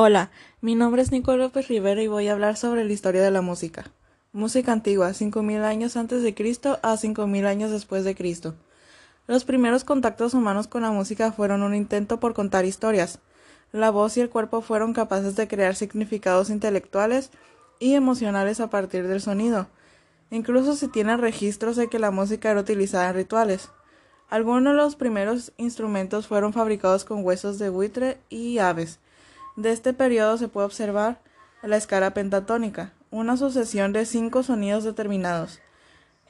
Hola, mi nombre es Nico López Rivera y voy a hablar sobre la historia de la música. Música antigua, 5000 años antes de Cristo a 5000 años después de Cristo. Los primeros contactos humanos con la música fueron un intento por contar historias. La voz y el cuerpo fueron capaces de crear significados intelectuales y emocionales a partir del sonido. Incluso se tienen registros de que la música era utilizada en rituales. Algunos de los primeros instrumentos fueron fabricados con huesos de buitre y aves. De este periodo se puede observar la escala pentatónica, una sucesión de cinco sonidos determinados.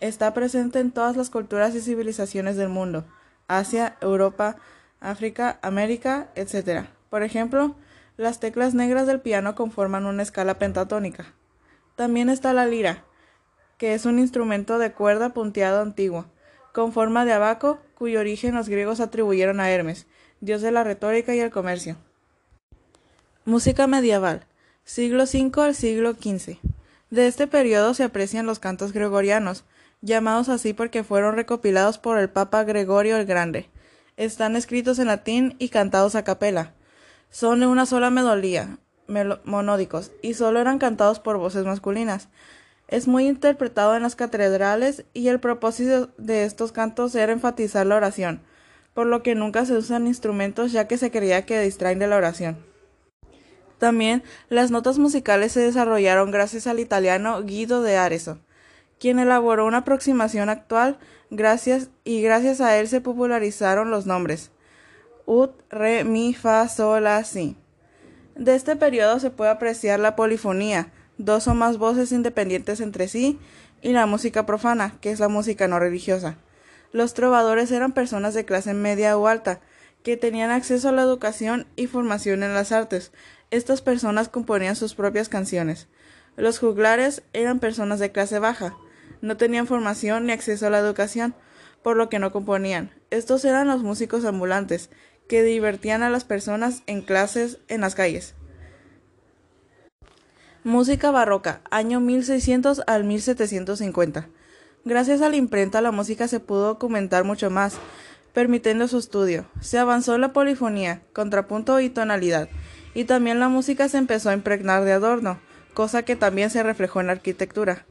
Está presente en todas las culturas y civilizaciones del mundo, Asia, Europa, África, América, etc. Por ejemplo, las teclas negras del piano conforman una escala pentatónica. También está la lira, que es un instrumento de cuerda punteado antiguo, con forma de abaco, cuyo origen los griegos atribuyeron a Hermes, dios de la retórica y el comercio. Música medieval, siglo V al siglo XV. De este periodo se aprecian los cantos gregorianos, llamados así porque fueron recopilados por el Papa Gregorio el Grande. Están escritos en latín y cantados a capela. Son de una sola melodía, monódicos, y solo eran cantados por voces masculinas. Es muy interpretado en las catedrales y el propósito de estos cantos era enfatizar la oración, por lo que nunca se usan instrumentos ya que se creía que distraen de la oración. También las notas musicales se desarrollaron gracias al italiano Guido de Arezzo, quien elaboró una aproximación actual gracias y gracias a él se popularizaron los nombres ut, re, mi, fa, sol, la, si. De este periodo se puede apreciar la polifonía, dos o más voces independientes entre sí, y la música profana, que es la música no religiosa. Los trovadores eran personas de clase media o alta, que tenían acceso a la educación y formación en las artes. Estas personas componían sus propias canciones. Los juglares eran personas de clase baja, no tenían formación ni acceso a la educación, por lo que no componían. Estos eran los músicos ambulantes, que divertían a las personas en clases en las calles. Música barroca, año 1600 al 1750. Gracias a la imprenta la música se pudo documentar mucho más, permitiendo su estudio. Se avanzó la polifonía, contrapunto y tonalidad, y también la música se empezó a impregnar de adorno, cosa que también se reflejó en la arquitectura.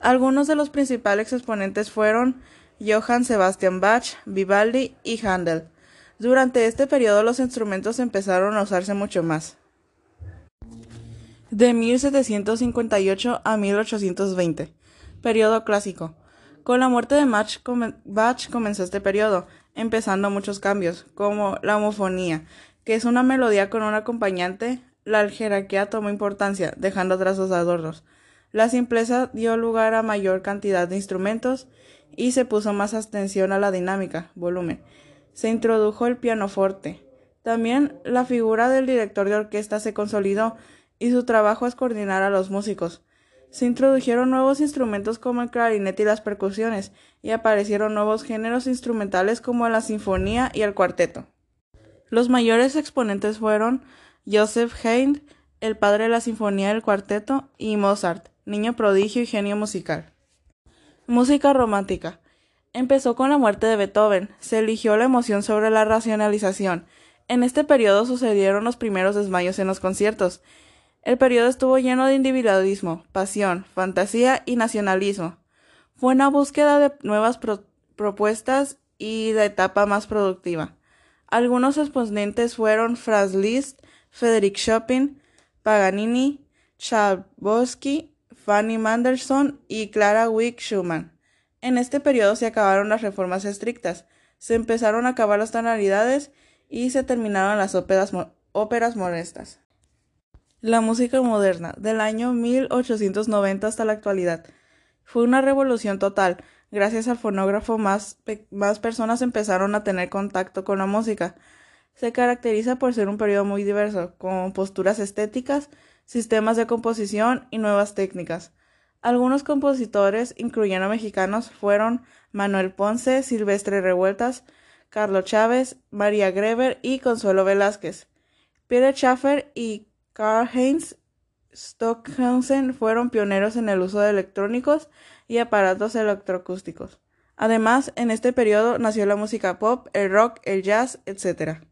Algunos de los principales exponentes fueron Johann Sebastian Bach, Vivaldi y Handel. Durante este periodo los instrumentos empezaron a usarse mucho más de 1758 a 1820, periodo clásico. Con la muerte de Bach comenzó este periodo, empezando muchos cambios, como la homofonía, que es una melodía con un acompañante, la jerarquía tomó importancia, dejando atrás los adornos. La simpleza dio lugar a mayor cantidad de instrumentos y se puso más atención a la dinámica, volumen. Se introdujo el pianoforte. También la figura del director de orquesta se consolidó y su trabajo es coordinar a los músicos. Se introdujeron nuevos instrumentos como el clarinete y las percusiones, y aparecieron nuevos géneros instrumentales como la sinfonía y el cuarteto. Los mayores exponentes fueron Joseph Haydn, el padre de la sinfonía del cuarteto, y Mozart, niño prodigio y genio musical. Música romántica. Empezó con la muerte de Beethoven. Se eligió la emoción sobre la racionalización. En este periodo sucedieron los primeros desmayos en los conciertos, el periodo estuvo lleno de individualismo, pasión, fantasía y nacionalismo. Fue una búsqueda de nuevas propuestas y de etapa más productiva. Algunos exponentes fueron Franz Liszt, Frederick Chopin, Paganini, Chabosky, Fanny Manderson y Clara Wick Schumann. En este periodo se acabaron las reformas estrictas, se empezaron a acabar las tonalidades y se terminaron las óperas, óperas molestas. La música moderna, del año 1890 hasta la actualidad, fue una revolución total. Gracias al fonógrafo más, más personas empezaron a tener contacto con la música. Se caracteriza por ser un periodo muy diverso, con posturas estéticas, sistemas de composición y nuevas técnicas. Algunos compositores, incluyendo mexicanos, fueron Manuel Ponce, Silvestre Revueltas, Carlos Chávez, María Greber y Consuelo Velázquez. Peter Schaffer y Karl-Heinz Stockhausen fueron pioneros en el uso de electrónicos y aparatos electroacústicos. Además, en este periodo nació la música pop, el rock, el jazz, etc.